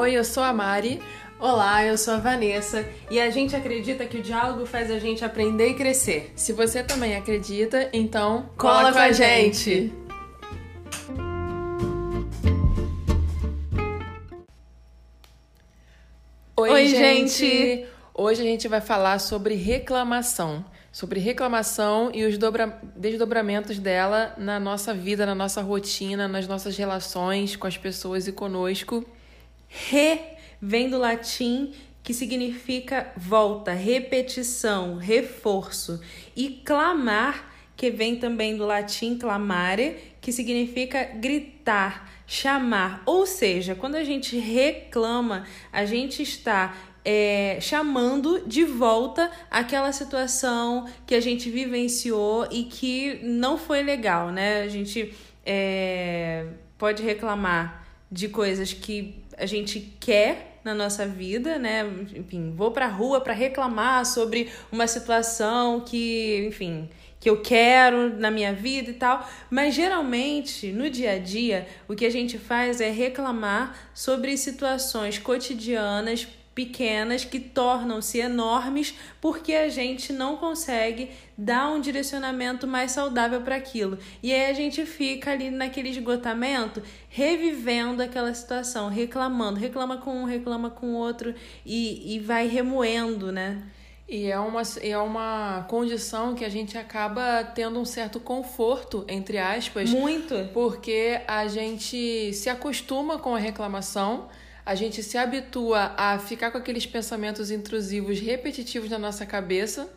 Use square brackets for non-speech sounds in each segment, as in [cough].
Oi, eu sou a Mari. Olá, eu sou a Vanessa e a gente acredita que o diálogo faz a gente aprender e crescer. Se você também acredita, então cola, cola com a gente. gente. Oi, Oi gente. gente! Hoje a gente vai falar sobre reclamação. Sobre reclamação e os dobra... desdobramentos dela na nossa vida, na nossa rotina, nas nossas relações com as pessoas e conosco. Re vem do latim que significa volta, repetição, reforço. E clamar, que vem também do latim clamare, que significa gritar, chamar. Ou seja, quando a gente reclama, a gente está é, chamando de volta aquela situação que a gente vivenciou e que não foi legal, né? A gente é, pode reclamar de coisas que a gente quer na nossa vida, né? Enfim, vou pra rua para reclamar sobre uma situação que, enfim, que eu quero na minha vida e tal, mas geralmente no dia a dia o que a gente faz é reclamar sobre situações cotidianas pequenas que tornam-se enormes porque a gente não consegue dar um direcionamento mais saudável para aquilo. E aí a gente fica ali naquele esgotamento, revivendo aquela situação, reclamando, reclama com um, reclama com o outro e, e vai remoendo, né? E é uma, é uma condição que a gente acaba tendo um certo conforto, entre aspas. Muito. Porque a gente se acostuma com a reclamação a gente se habitua a ficar com aqueles pensamentos intrusivos repetitivos na nossa cabeça,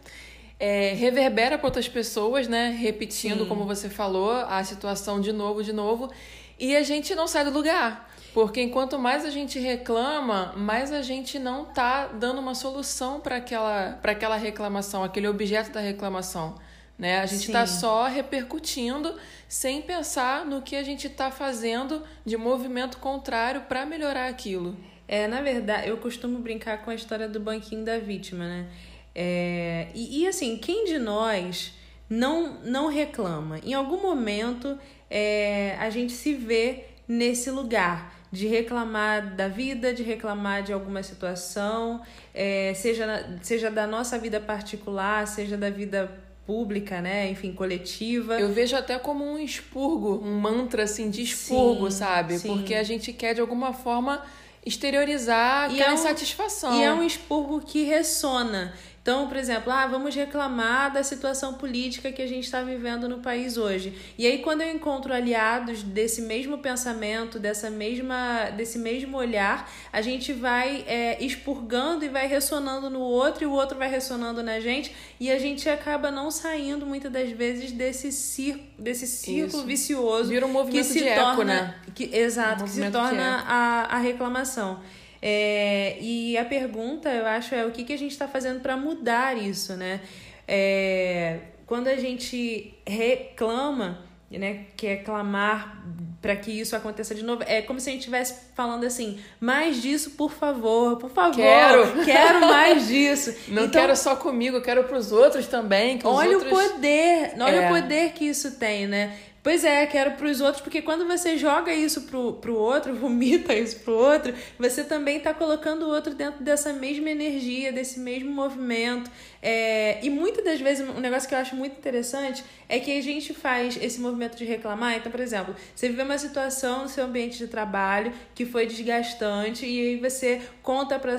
é, reverbera para outras pessoas, né? Repetindo, Sim. como você falou, a situação de novo, de novo, e a gente não sai do lugar. Porque enquanto mais a gente reclama, mais a gente não tá dando uma solução para aquela, aquela reclamação, aquele objeto da reclamação. Né? A gente está só repercutindo sem pensar no que a gente está fazendo de movimento contrário para melhorar aquilo. É, na verdade, eu costumo brincar com a história do banquinho da vítima, né? É, e, e assim, quem de nós não, não reclama? Em algum momento é, a gente se vê nesse lugar de reclamar da vida, de reclamar de alguma situação, é, seja, seja da nossa vida particular, seja da vida pública, né? Enfim, coletiva. Eu vejo até como um expurgo, um mantra assim de expurgo, sim, sabe? Sim. Porque a gente quer de alguma forma exteriorizar e aquela é um, insatisfação. E é um expurgo que ressona. Então, por exemplo, ah, vamos reclamar da situação política que a gente está vivendo no país hoje. E aí, quando eu encontro aliados desse mesmo pensamento, dessa mesma, desse mesmo olhar, a gente vai é, expurgando e vai ressonando no outro, e o outro vai ressonando na gente, e a gente acaba não saindo muitas das vezes desse, cir desse círculo Isso. vicioso. Vira um movimento que se de torna, eco, né? Que, exato, um que se torna a, a reclamação. É, e a pergunta, eu acho, é o que, que a gente está fazendo para mudar isso, né? É, quando a gente reclama, né, que é clamar para que isso aconteça de novo, é como se a gente estivesse falando assim, mais disso, por favor, por favor, quero, quero mais [laughs] disso. Não então, quero só comigo, quero para os outros também. Olha outros... o poder, olha é. o poder que isso tem, né? Pois é, quero para os outros, porque quando você joga isso pro, pro outro, [laughs] vomita isso pro outro, você também está colocando o outro dentro dessa mesma energia, desse mesmo movimento. É, e muitas das vezes, um negócio que eu acho muito interessante é que a gente faz esse movimento de reclamar. Então, por exemplo, você vive uma situação no seu ambiente de trabalho que foi desgastante e aí você conta para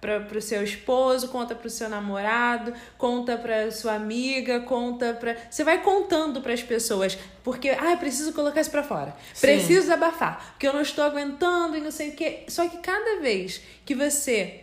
para o seu esposo, conta para o seu namorado, conta para sua amiga, conta para. Você vai contando para as pessoas, porque, ah, preciso colocar isso para fora, Sim. preciso abafar, porque eu não estou aguentando e não sei o quê. Só que cada vez que você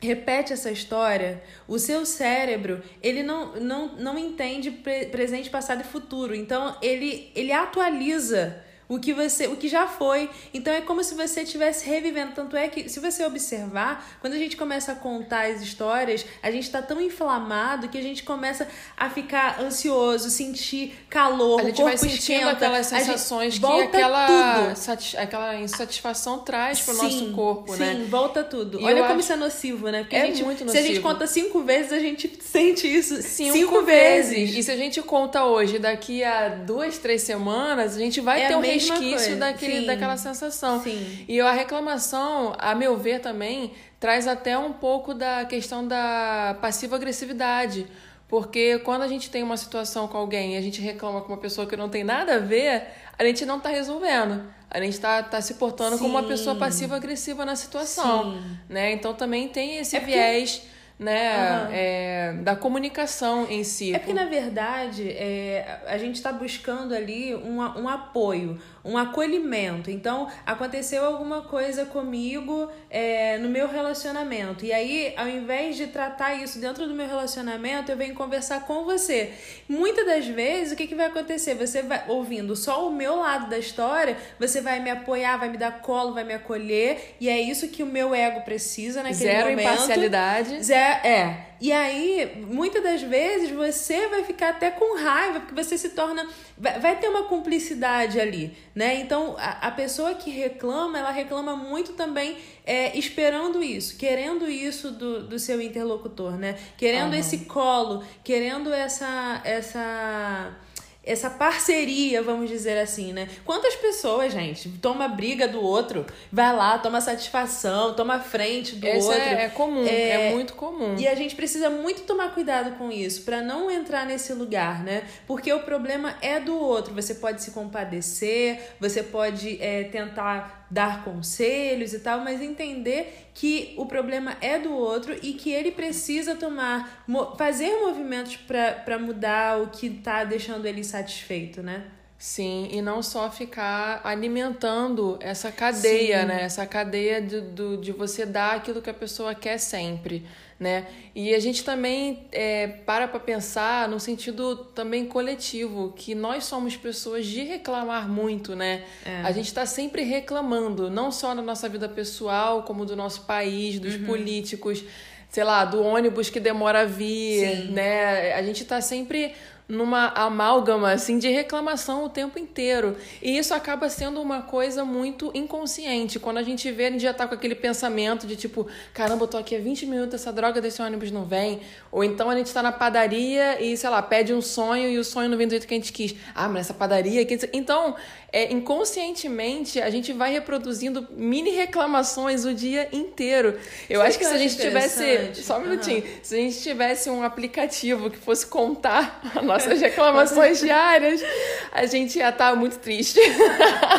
repete essa história, o seu cérebro, ele não, não, não entende presente, passado e futuro. Então, ele, ele atualiza o que você, o que já foi. Então é como se você estivesse revivendo. Tanto é que, se você observar, quando a gente começa a contar as histórias, a gente está tão inflamado que a gente começa a ficar ansioso, sentir calor, a gente vai sentindo esquenta, aquelas sensações que aquela, aquela insatisfação traz para o nosso corpo, sim, né? Sim, volta tudo. E Olha como acho... isso é nocivo, né? Porque é gente, muito nocivo. se a gente conta cinco vezes, a gente sente isso cinco, cinco vezes. vezes. E se a gente conta hoje, daqui a duas, três semanas, a gente vai é ter um resquício daquele, daquela sensação. Sim. E a reclamação, a meu ver também, traz até um pouco da questão da passiva-agressividade. Porque quando a gente tem uma situação com alguém e a gente reclama com uma pessoa que não tem nada a ver, a gente não está resolvendo. A gente está tá se portando Sim. como uma pessoa passiva-agressiva na situação. Né? Então também tem esse É viés né, Aham. é, da comunicação em si. É porque, na verdade, é, a gente está buscando ali um, um apoio, um acolhimento. Então, aconteceu alguma coisa comigo é, no meu relacionamento. E aí, ao invés de tratar isso dentro do meu relacionamento, eu venho conversar com você. Muitas das vezes, o que, que vai acontecer? Você vai ouvindo só o meu lado da história, você vai me apoiar, vai me dar colo, vai me acolher. E é isso que o meu ego precisa naquele Zero momento. imparcialidade. Zé, é. E aí, muitas das vezes, você vai ficar até com raiva, porque você se torna. Vai, ter uma cumplicidade ali, né? Então, a, a pessoa que reclama, ela reclama muito também é, esperando isso, querendo isso do, do seu interlocutor, né? Querendo Aham. esse colo, querendo essa. essa essa parceria, vamos dizer assim, né? Quantas pessoas, gente, toma briga do outro, vai lá, toma satisfação, toma frente do Esse outro. é, é comum, é, É, muito comum. E a gente precisa muito tomar cuidado com isso, para não entrar nesse lugar, né? Porque o problema é do outro. Você pode se compadecer, você pode é, tentar dar conselhos e tal, mas entender que o problema é do outro e que ele precisa tomar, fazer movimentos para mudar o que tá deixando ele satisfeito, né? Sim, e não só ficar alimentando essa cadeia, Sim. né? Essa cadeia de, do, de você dar aquilo que a pessoa quer sempre, né? E a gente também é, para pra pensar no sentido também coletivo, que nós somos pessoas de reclamar muito, né? É. A gente tá sempre reclamando, não só na nossa vida pessoal, como do nosso país, dos políticos, sei lá, do ônibus que demora a vir, Sim. né? A gente tá sempre numa amálgama assim de reclamação o tempo inteiro. E isso acaba sendo uma coisa muito inconsciente. Quando a gente vê, a gente já tá com aquele pensamento de tipo, caramba, eu tô aqui há 20 minutos, essa droga desse ônibus não vem. Ou então a gente tá na padaria e, sei lá, pede um sonho e o sonho não vem do jeito que a gente quis. Ah, mas essa padaria aqui. Então, é, inconscientemente, a gente vai reproduzindo mini reclamações o dia inteiro. Eu acho que que eu se a gente tivesse. Só um minutinho. Se a gente tivesse um aplicativo que fosse contar as nossas reclamações diárias, a gente ia estar muito triste.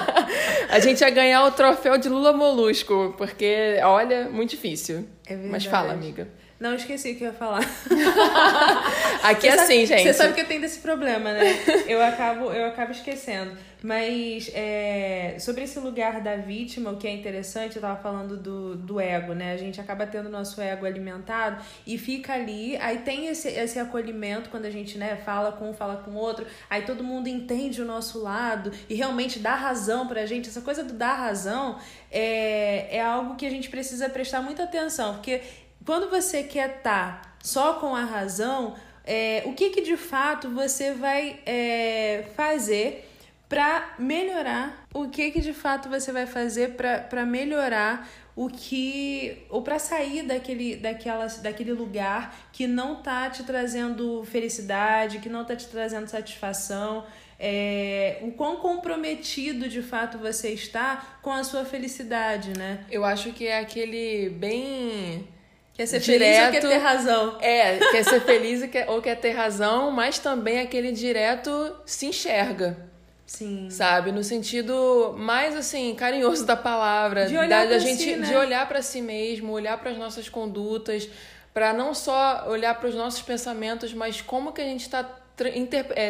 [laughs] a gente ia ganhar o troféu de Lula Molusco, porque, olha, muito difícil. É verdade. Mas fala, amiga. Não, esqueci o que eu ia falar. [laughs] Aqui é assim, gente. Você sabe que eu tenho desse problema, né? Eu acabo, eu acabo esquecendo. Mas é, sobre esse lugar da vítima, o que é interessante, eu tava falando do, do ego, né? A gente acaba tendo nosso ego alimentado e fica ali, aí tem esse, esse acolhimento quando a gente né, fala com um, fala com o outro, aí todo mundo entende o nosso lado e realmente dá razão pra gente. Essa coisa do dar razão é, é algo que a gente precisa prestar muita atenção, porque quando você quer estar só com a razão, é, o que, que de fato você vai é, fazer para melhorar? O que, que de fato você vai fazer para melhorar o que. ou para sair daquele, daquela, daquele lugar que não tá te trazendo felicidade, que não tá te trazendo satisfação? É, o quão comprometido de fato você está com a sua felicidade, né? Eu acho que é aquele bem. Quer ser feliz ou Direto. quer ter razão? É, quer ser feliz quer- ou quer ter razão, mas também aquele direto se enxerga. Sim. sabe? No sentido mais assim carinhoso da palavra, De olhar da, gente si, né? de olhar para si mesmo, olhar para as nossas condutas, para não só olhar para os nossos pensamentos, mas como que a gente está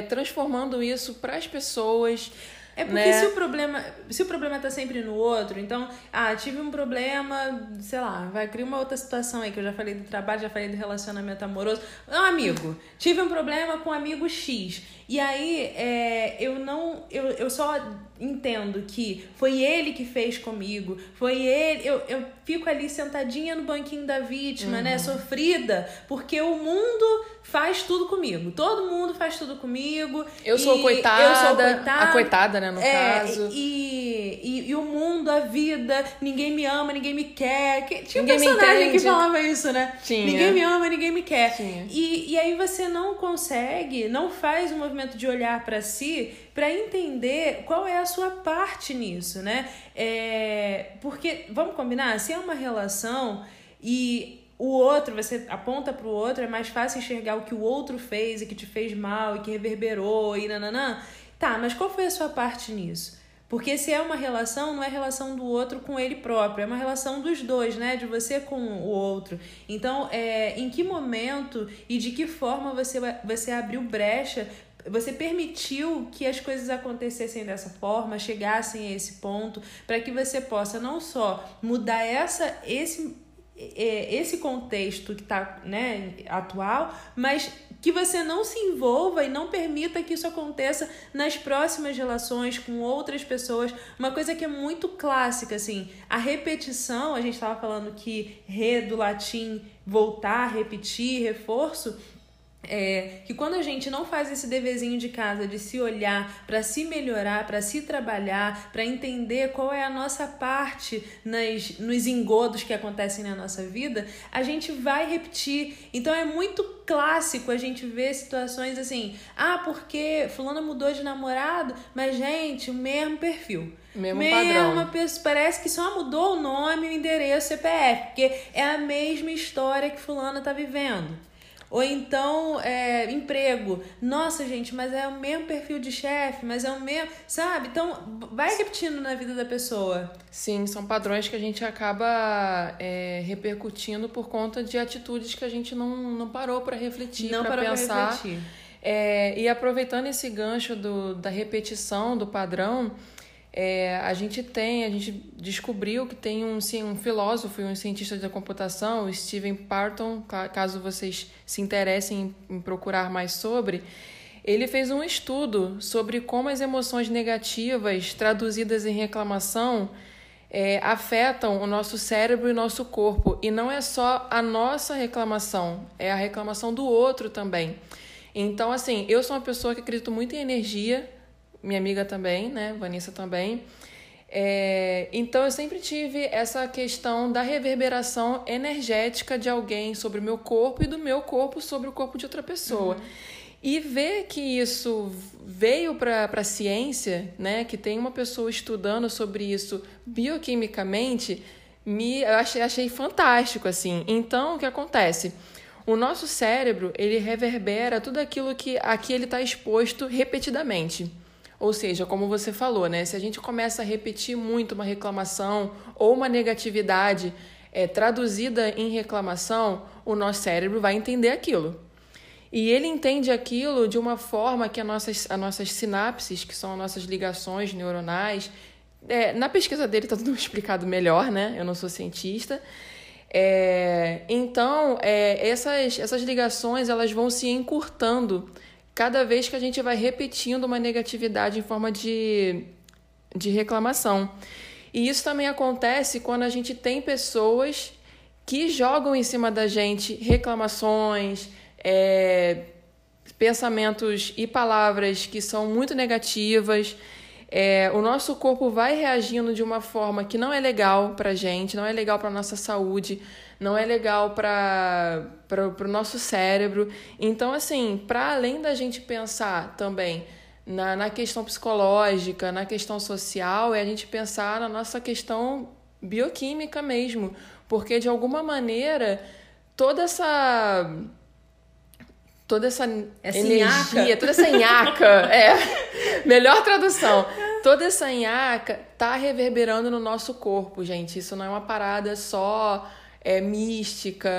transformando isso para as pessoas. É porque né? se o problema, se o problema tá sempre no outro, então, ah, tive um problema, sei lá, vai criar uma outra situação aí que eu já falei do trabalho, já falei do relacionamento amoroso. Um amigo, tive um problema com um amigo X. E aí, é, eu não, eu, eu só entendo que foi ele que fez comigo, foi ele, eu, eu fico ali sentadinha no banquinho da vítima, Uhum. né, sofrida, porque o mundo faz tudo comigo. Todo mundo faz tudo comigo. Eu sou coitada, Eu sou coitada. a coitada, né, no É, caso. E, e, e, o mundo, a vida, ninguém me ama, ninguém me quer. Tinha ninguém um personagem que falava isso, né? Tinha. Ninguém me ama, ninguém me quer. Tinha. E, e aí você não consegue, não faz um movimento de olhar para si para entender qual é a sua parte nisso, né? É, porque, vamos combinar, se é uma relação e o outro, você aponta para o outro, é mais fácil enxergar o que o outro fez e que te fez mal e que reverberou e nananã. Tá, mas qual foi a sua parte nisso? Porque se é uma relação, não é relação do outro com ele próprio, é uma relação dos dois, né? De você com o outro. Então, é, em que momento e de que forma você, você abriu brecha você permitiu que as coisas acontecessem dessa forma, chegassem a esse ponto, para que você possa não só mudar essa, esse é, esse contexto que está né, atual, mas que você não se envolva e não permita que isso aconteça nas próximas relações com outras pessoas. Uma coisa que é muito clássica, assim, a repetição, a gente estava falando que re do latim voltar, repetir, reforço, é, que quando a gente não faz esse deverzinho de casa de se olhar para se melhorar, para se trabalhar, para entender qual é a nossa parte nas, nos engodos que acontecem na nossa vida, a gente vai repetir. Então é muito clássico a gente ver situações assim: ah, porque fulano mudou de namorado, mas gente, o mesmo perfil. Mesmo Mesma pessoa, parece que só mudou o nome, o endereço, o CPF, porque é a mesma história que fulano tá vivendo. Ou então, é, emprego. Nossa, gente, mas é o mesmo perfil de chefe, mas é o mesmo. Sabe? Então, vai repetindo na vida da pessoa. Sim, são padrões que a gente acaba é, repercutindo por conta de atitudes que a gente não, não parou para refletir, para pensar. Pra refletir. É, e aproveitando esse gancho do, da repetição, do padrão, é, a gente tem, a gente descobriu que tem um, sim, um filósofo e um cientista da computação, o Steven Parton, caso vocês se interessem em, procurar mais sobre, ele fez um estudo sobre como as emoções negativas traduzidas em reclamação é, afetam o nosso cérebro e o nosso corpo. E não é só a nossa reclamação, é a reclamação do outro também. Então, assim, eu sou uma pessoa que acredito muito em energia minha amiga também, né? Vanessa também. É, então eu sempre tive essa questão da reverberação energética de alguém sobre o meu corpo e do meu corpo sobre o corpo de outra pessoa. Uhum. E ver que isso veio para a ciência, né, que tem uma pessoa estudando sobre isso bioquimicamente, me eu achei, achei fantástico assim. Então, o que acontece? O nosso cérebro, ele reverbera tudo aquilo que aqui ele está exposto repetidamente. Ou seja, como você falou, né? Se a gente começa a repetir muito uma reclamação ou uma negatividade é, traduzida em reclamação, o nosso cérebro vai entender aquilo. E ele entende aquilo de uma forma que as nossas, as nossas sinapses, que são as nossas ligações neuronais, é, na pesquisa dele está tudo [laughs] explicado melhor, né? Eu não sou cientista. É, então, é, essas, essas ligações elas vão se encurtando cada vez que a gente vai repetindo uma negatividade em forma de, de reclamação. E isso também acontece quando a gente tem pessoas que jogam em cima da gente reclamações, é, pensamentos e palavras que são muito negativas. É, o nosso corpo vai reagindo de uma forma que não é legal para gente, não é legal para nossa saúde, não é legal para o nosso cérebro. Então, assim, para além da gente pensar também na, na questão psicológica, na questão social, é a gente pensar na nossa questão bioquímica mesmo. Porque, de alguma maneira, toda essa toda essa, essa energia, nhaca. toda essa nhaca, [laughs] é, melhor tradução, toda essa nhaca tá reverberando no nosso corpo, gente. Isso não é uma parada só é, mística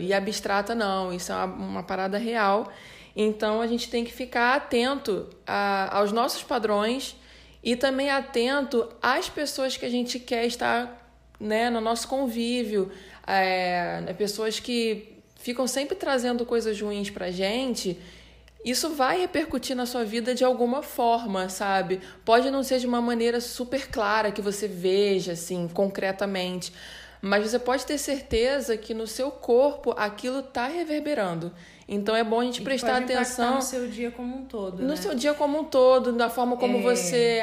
e abstrata, não. Isso é uma, uma parada real. Então a gente tem que ficar atento a, aos nossos padrões e também atento às pessoas que a gente quer estar né, no nosso convívio, é, né, pessoas que ficam sempre trazendo coisas ruins pra gente. Isso vai repercutir na sua vida de alguma forma, sabe? Pode não ser de uma maneira super clara que você veja, assim, concretamente mas você pode ter certeza que no seu corpo aquilo está reverberando. Então é bom a gente E prestar atenção no seu dia como um todo, no né? seu dia como um todo, na forma como É. você.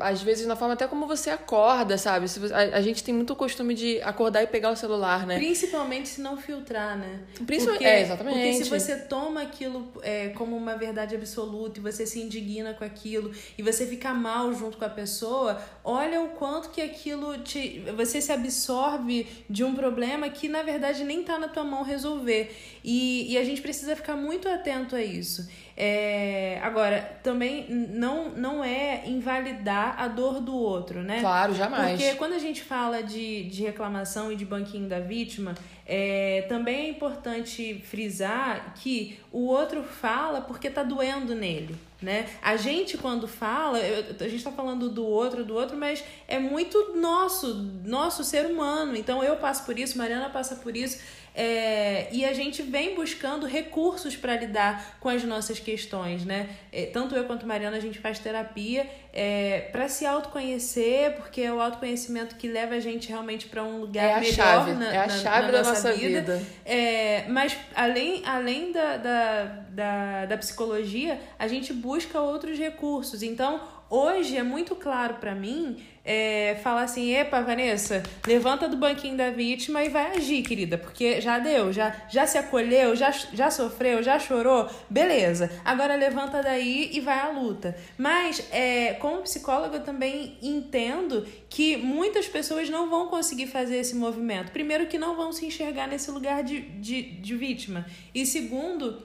às vezes, na forma até como você acorda, sabe? A, a gente tem muito costume de acordar e pegar o celular, né? Principalmente se não filtrar, né? Principalmente- Porque, é, exatamente. Porque se você toma aquilo é, como uma verdade absoluta e você se indigna com aquilo e você fica mal junto com a pessoa, olha o quanto que aquilo te. Você se absorve de um problema que na verdade nem tá na tua mão resolver. E, e a gente precisa ficar muito atento a isso. É, agora, também não, não é invalidar a dor do outro, né? Claro, jamais. Porque quando a gente fala de, de reclamação e de banquinho da vítima, é, também é importante frisar que o outro fala porque tá doendo nele. Né? A gente, quando fala, eu- a gente tá falando do outro, do outro, mas é muito nosso, nosso ser humano. Então eu passo por isso, Mariana passa por isso. É, e a gente vem buscando recursos para lidar com as nossas questões, né? É, tanto eu quanto Mariana a gente faz terapia é, para se autoconhecer, porque é o autoconhecimento que leva a gente realmente para um lugar É a melhor chave, na, é a na- chave na da nossa, nossa vida. vida. É, mas além, além da, da, da, da psicologia, a gente busca outros recursos. Então, hoje é muito claro para mim é, falar assim: epa, Vanessa, levanta do banquinho da vítima e vai agir, querida, porque já deu, já, já se acolheu, já, já sofreu, já chorou, beleza. Agora levanta daí e vai à luta. Mas, é, como psicóloga, eu também entendo que muitas pessoas não vão conseguir fazer esse movimento. Primeiro, que não vão se enxergar nesse lugar de, de, de vítima. E segundo,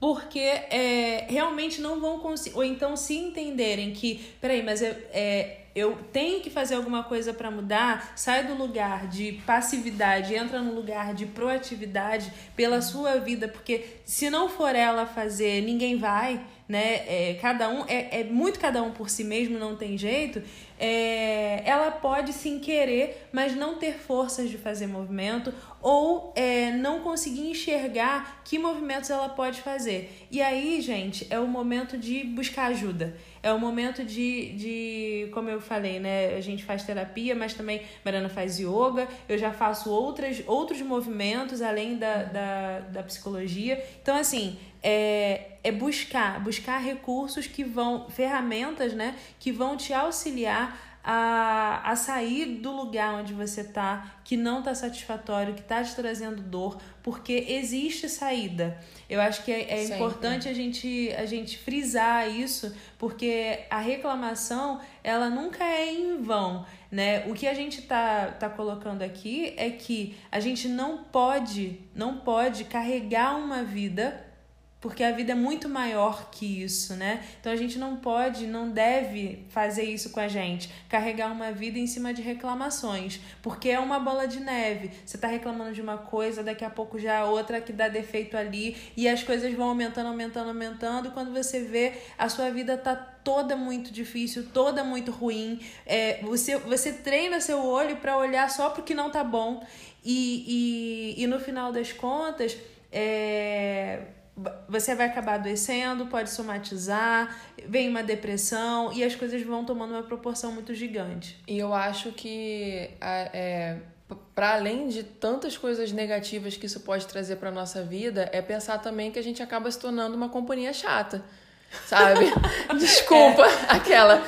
porque é, realmente não vão conseguir, ou então se entenderem que, peraí, mas eu, é, eu tenho que fazer alguma coisa para mudar, sai do lugar de passividade, entra no lugar de proatividade pela sua vida, porque se não for ela fazer, ninguém vai, né? É, cada um é, é muito cada um por si mesmo, não tem jeito. É, ela pode sim querer, mas não ter forças de fazer movimento ou é, não conseguir enxergar que movimentos ela pode fazer. E aí, gente, é o momento de buscar ajuda. É o momento de, de, como eu falei, né? A gente faz terapia, mas também Mariana faz yoga. Eu já faço outras, outros movimentos além da, da, da psicologia. Então, assim, é, é buscar, buscar recursos que vão, ferramentas, né? Que vão te auxiliar a, a sair do lugar onde você tá, que não tá satisfatório, que tá te trazendo dor, porque existe saída. Eu acho que é, é importante a gente, a gente frisar isso, porque a reclamação, ela nunca é em vão, né? O que a gente tá, tá colocando aqui é que a gente não pode, não pode carregar uma vida porque a vida é muito maior que isso, né? Então a gente não pode, não deve fazer isso com a gente, carregar uma vida em cima de reclamações, porque é uma bola de neve. Você tá reclamando de uma coisa, daqui a pouco já outra que dá defeito ali, e as coisas vão aumentando, aumentando, aumentando, quando você vê, a sua vida tá toda muito difícil, toda muito ruim. É, você, você treina seu olho para olhar só pro que não tá bom, e, e, e no final das contas, é você vai acabar adoecendo, pode somatizar, vem uma depressão e as coisas vão tomando uma proporção muito gigante. E eu acho que é, para além de tantas coisas negativas que isso pode trazer para nossa vida, é pensar também que a gente acaba se tornando uma companhia chata. Sabe? [laughs] Desculpa, aquela.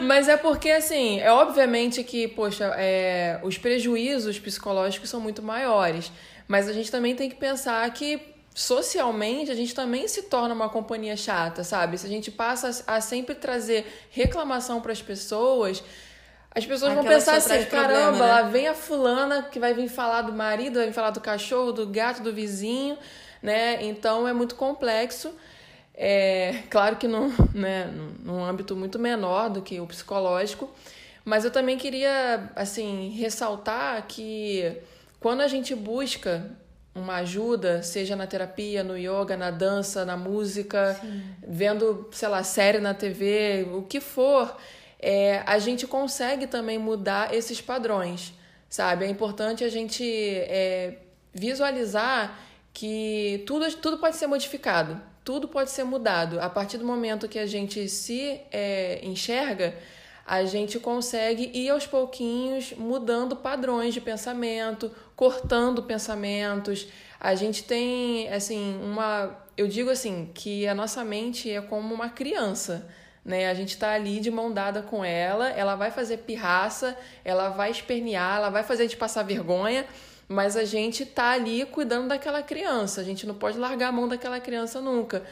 Mas é porque, assim, é obviamente que, poxa, é, os prejuízos psicológicos são muito maiores. Mas a gente também tem que pensar que socialmente a gente também se torna uma companhia chata, sabe? Se a gente passa a sempre trazer reclamação para as pessoas, as pessoas vão Aquela pensar só traz assim: caramba, problema, né? lá vem a fulana que vai vir falar do marido, vai vir falar do cachorro, do gato, do vizinho, né? Então é muito complexo. É, claro que num, [laughs] né, num âmbito muito menor do que o psicológico, mas eu também queria assim ressaltar que quando a gente busca uma ajuda, seja na terapia, no yoga, na dança, na música, vendo, sei lá, série na TV, o que for, é, a gente consegue também mudar esses padrões, sabe? É importante a gente é, visualizar que tudo, tudo pode ser modificado, tudo pode ser mudado. A partir do momento que a gente se é, enxerga, a gente consegue ir aos pouquinhos mudando padrões de pensamento, cortando pensamentos. A gente tem, assim, uma. Eu digo assim, que a nossa mente é como uma criança. Né? A gente tá ali de mão dada com ela, ela vai fazer pirraça, ela vai espernear, ela vai fazer a gente passar vergonha, mas a gente tá ali cuidando daquela criança. A gente não pode largar a mão daquela criança nunca.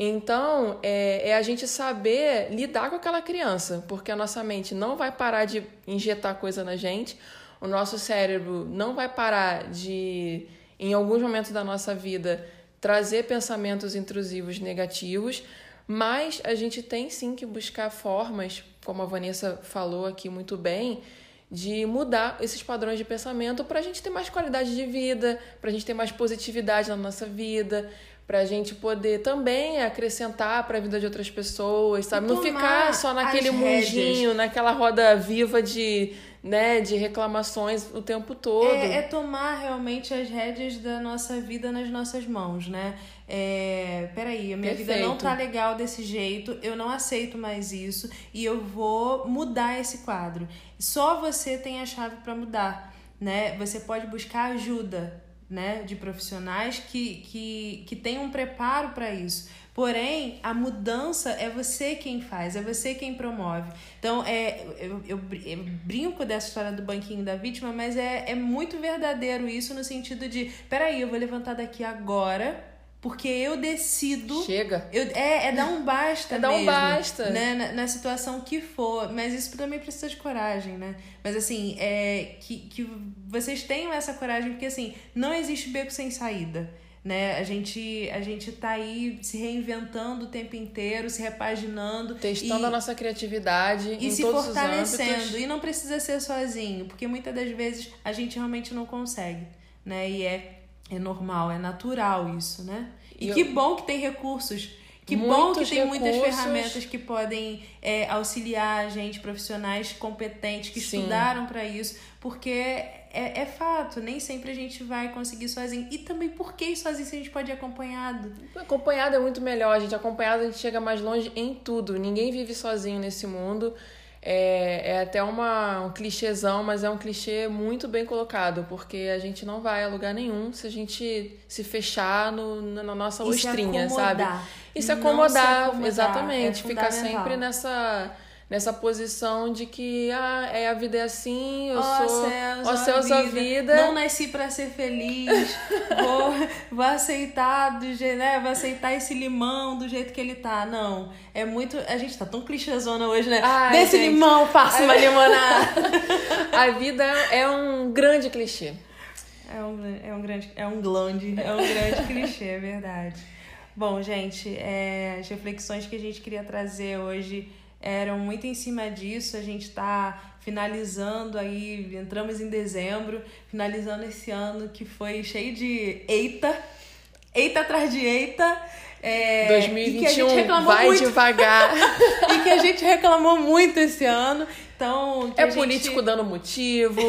Então, é, é, a gente saber lidar com aquela criança, porque a nossa mente não vai parar de injetar coisa na gente, o nosso cérebro não vai parar de, em alguns momentos da nossa vida, trazer pensamentos intrusivos negativos, mas a gente tem sim que buscar formas, como a Vanessa falou aqui muito bem, de mudar esses padrões de pensamento para a gente ter mais qualidade de vida, para a gente ter mais positividade na nossa vida, para a gente poder também acrescentar para a vida de outras pessoas, sabe? Não ficar só naquele mundinho, naquela roda viva de, né, de reclamações o tempo todo. É, é, tomar realmente as rédeas da nossa vida nas nossas mãos, né? É, peraí, a minha Perfeito. vida não tá legal desse jeito, eu não aceito mais isso e eu vou mudar esse quadro. Só você tem a chave para mudar, né? Você pode buscar ajuda, né, de profissionais que, que, que têm um preparo para isso. Porém, a mudança é você quem faz, é você quem promove. Então, é, eu, eu, eu, brinco dessa história do banquinho da vítima, mas é, é muito verdadeiro isso no sentido de: peraí, eu vou levantar daqui agora porque eu decido. Chega. Eu, é, é dar um basta. [laughs] É dar um basta. Né? Na, na, situação que for. Mas isso também precisa de coragem, né? Mas assim, é que, que vocês tenham essa coragem, porque assim, não existe beco sem saída. Né? A gente a gente tá aí se reinventando o tempo inteiro, se repaginando, testando e, a nossa criatividade e se fortalecendo. E não precisa ser sozinho, porque muitas das vezes a gente realmente não consegue, né? E é é normal, é natural isso, né? E, e que eu... bom que tem recursos. Que bom que tem recursos. muitas ferramentas que podem é, auxiliar a gente, profissionais competentes que Sim. estudaram para isso, porque é, é fato, nem sempre a gente vai conseguir sozinho. E também por que sozinho se a gente pode ir acompanhado? Acompanhado é muito melhor, a gente acompanhado a gente chega mais longe em tudo. Ninguém vive sozinho nesse mundo. É, é até uma, um clichêzão, mas é um clichê muito bem colocado, porque a gente não vai a lugar nenhum se a gente se fechar no, na nossa ostrinha, sabe? E se acomodar, se acomodar exatamente. É ficar sempre nessa nessa posição de que ah, é, a vida é assim, eu oh, sou céus, ó céus, a vida. vida. Não nasci para ser feliz. [laughs] vou, vou aceitar do jeito, né? Vou aceitar esse limão do jeito que ele tá. Não, é muito, a gente tá tão clichêzona hoje, né? Ai, Desse gente. limão faça uma limonada. [laughs] a vida é um grande clichê. É um, é um grande, é um glande, é um grande clichê, é verdade. Bom, gente, é, as reflexões que a gente queria trazer hoje eram muito em cima disso. A gente está finalizando aí, entramos em dezembro, finalizando esse ano que foi cheio de eita, eita atrás de eita. É, 2021 vai muito, devagar. [laughs] e que a gente reclamou muito esse ano. Então, é gente... político dando motivo,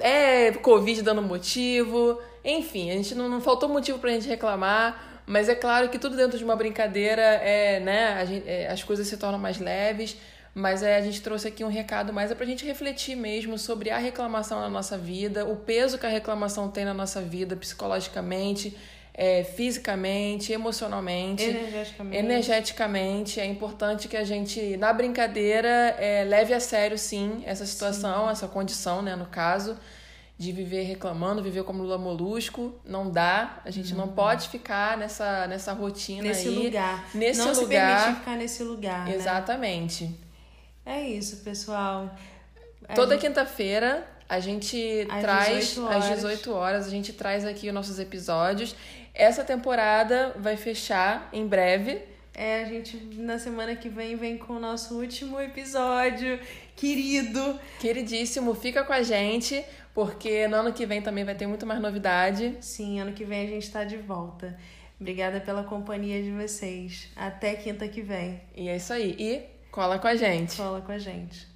é, [laughs] é Covid dando motivo. Enfim, a gente não, não faltou motivo pra gente reclamar. Mas é claro que tudo dentro de uma brincadeira é, né, gente, é, as coisas se tornam mais leves. Mas é, a gente trouxe aqui um recado mais é pra gente refletir mesmo sobre a reclamação na nossa vida, o peso que a reclamação tem na nossa vida psicologicamente, é, fisicamente, emocionalmente, energeticamente. energeticamente. É importante que a gente, na brincadeira, é, leve a sério, sim, essa situação, sim. essa condição, né, no caso de viver reclamando, viver como Lula Molusco, não dá. A gente não, não pode ficar nessa, nessa rotina nesse aí. Lugar. Nesse não lugar. se permitir ficar nesse lugar. Né? Exatamente. Né? É isso, pessoal. Toda gente... quinta-feira a gente às traz 18 às 18 horas, a gente traz aqui os nossos episódios. Essa temporada vai fechar em breve. É, a gente na semana que vem vem com o nosso último episódio, querido. Queridíssimo, fica com a gente porque no ano que vem também vai ter muito mais novidade. Sim, ano que vem a gente está de volta. Obrigada pela companhia de vocês. Até quinta que vem. E é isso aí. E cola com a gente. Cola com a gente.